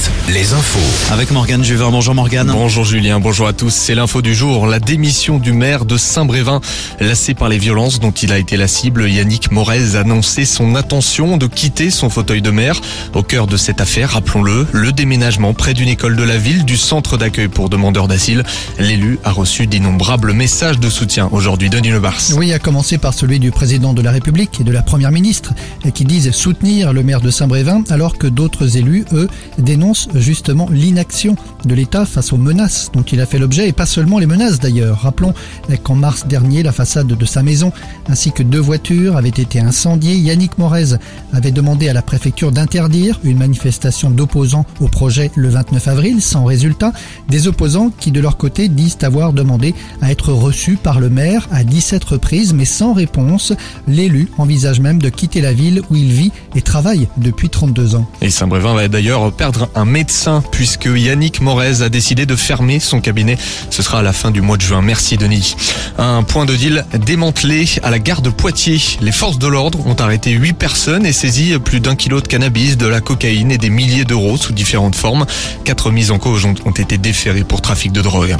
Fête les infos. Avec Morgane Juvin. Bonjour Morgane. Bonjour Julien, bonjour à tous. C'est l'info du jour. La démission du maire de Saint-Brévin, lassé par les violences dont il a été la cible, Yannick Morez a annoncé son intention de quitter son fauteuil de maire. Au cœur de cette affaire, rappelons-le, le déménagement près d'une école de la ville du centre d'accueil pour demandeurs d'asile. L'élu a reçu d'innombrables messages de soutien aujourd'hui. Denis Lebars. Oui, à commencer par celui du président de la République et de la première ministre, qui disent soutenir le maire de Saint-Brévin, alors que d'autres élus, eux, dénonce justement l'inaction de l'État face aux menaces dont il a fait l'objet, et pas seulement les menaces d'ailleurs. Rappelons qu'en mars dernier, la façade de sa maison ainsi que deux voitures avaient été incendiées. Yannick Morez avait demandé à la préfecture d'interdire une manifestation d'opposants au projet le 29 avril, sans résultat. Des opposants qui de leur côté disent avoir demandé à être reçus par le maire à 17 reprises, mais sans réponse. L'élu envisage même de quitter la ville où il vit et travaille depuis 32 ans. Et Saint-Brévin va d'ailleurs perdre un médecin puisque Yannick Morez a décidé de fermer son cabinet. Ce sera à la fin du mois de juin. Merci Denis. Un point de deal démantelé à la gare de Poitiers. Les forces de l'ordre ont arrêté 8 personnes et saisi plus d'un kilo de cannabis, de la cocaïne et des milliers d'euros sous différentes formes. Quatre mises en cause ont été déférées pour trafic de drogue.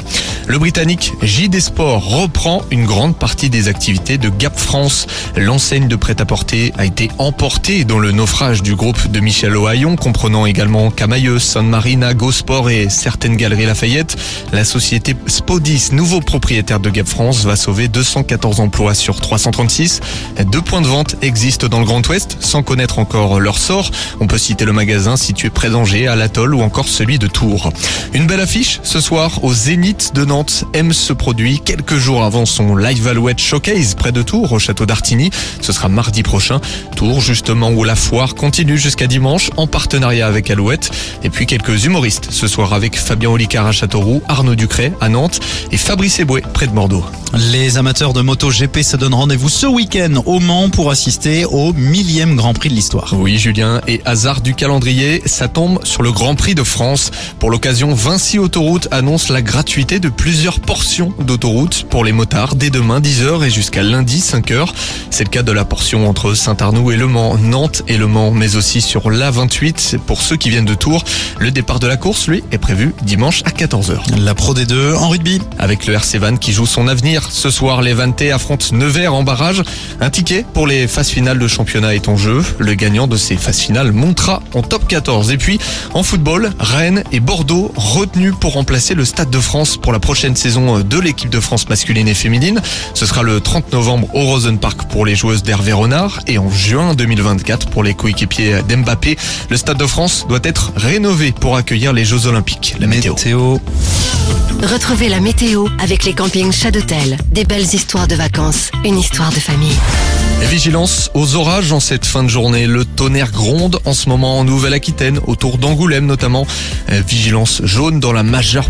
Le Britannique JD Sport reprend une grande partie des activités de Gap France. L'enseigne de prêt-à-porter a été emportée dans le naufrage du groupe de Michel Ohaillon, comprenant également Camailleux, Marina, Gosport et certaines galeries Lafayette. La société Spodis, nouveau propriétaire de Gap France, va sauver 214 emplois sur 336. Deux points de vente existent dans le Grand Ouest, sans connaître encore leur sort. On peut citer le magasin situé près d'Angers, à l'Atoll ou encore celui de Tours. Une belle affiche ce soir au Zénith de Nantes. M se produit quelques jours avant son Live Alouette Showcase près de Tours, au château d'Artigny. Ce sera mardi prochain. Tours, justement, où la foire continue jusqu'à dimanche en partenariat avec Alouette. Et puis quelques humoristes ce soir avec Fabien Olicard à Châteauroux, Arnaud Ducret à Nantes et Fabrice Eboué près de Bordeaux. Les amateurs de moto GP se donnent rendez-vous ce week-end au Mans pour assister au millième Grand Prix de l'histoire. Oui, Julien, et hasard du calendrier, ça tombe sur le Grand Prix de France. Pour l'occasion, Vinci Autoroute annonce la gratuité de plusieurs portions d'autoroute pour les motards dès demain 10h et jusqu'à lundi 5h. C'est le cas de la portion entre Saint-Arnoux et Le Mans, Nantes et Le Mans, mais aussi sur l'A28 pour ceux qui viennent de Tours. Le départ de la course, lui, est prévu dimanche à 14h. La Pro D2 en rugby. Avec le RC Van qui joue son avenir ce soir, les Vantais affrontent Nevers en barrage. Un ticket pour les phases finales de championnat est en jeu. Le gagnant de ces phases finales montera en top 14. Et puis, en football, Rennes et Bordeaux retenus pour remplacer le Stade de France pour la prochaine saison de l'équipe de France masculine et féminine. Ce sera le 30 novembre au Rosenpark pour les joueuses d'Hervé Renard et en juin 2024 pour les coéquipiers d'Mbappé. Le Stade de France doit être rénové pour accueillir les Jeux Olympiques. La météo. météo. Retrouvez la météo avec les campings Chadotel. Des belles histoires de vacances, une histoire de famille. Vigilance aux orages en cette fin de journée. Le tonnerre gronde en ce moment en Nouvelle-Aquitaine, autour d'Angoulême notamment. Vigilance jaune dans la majeure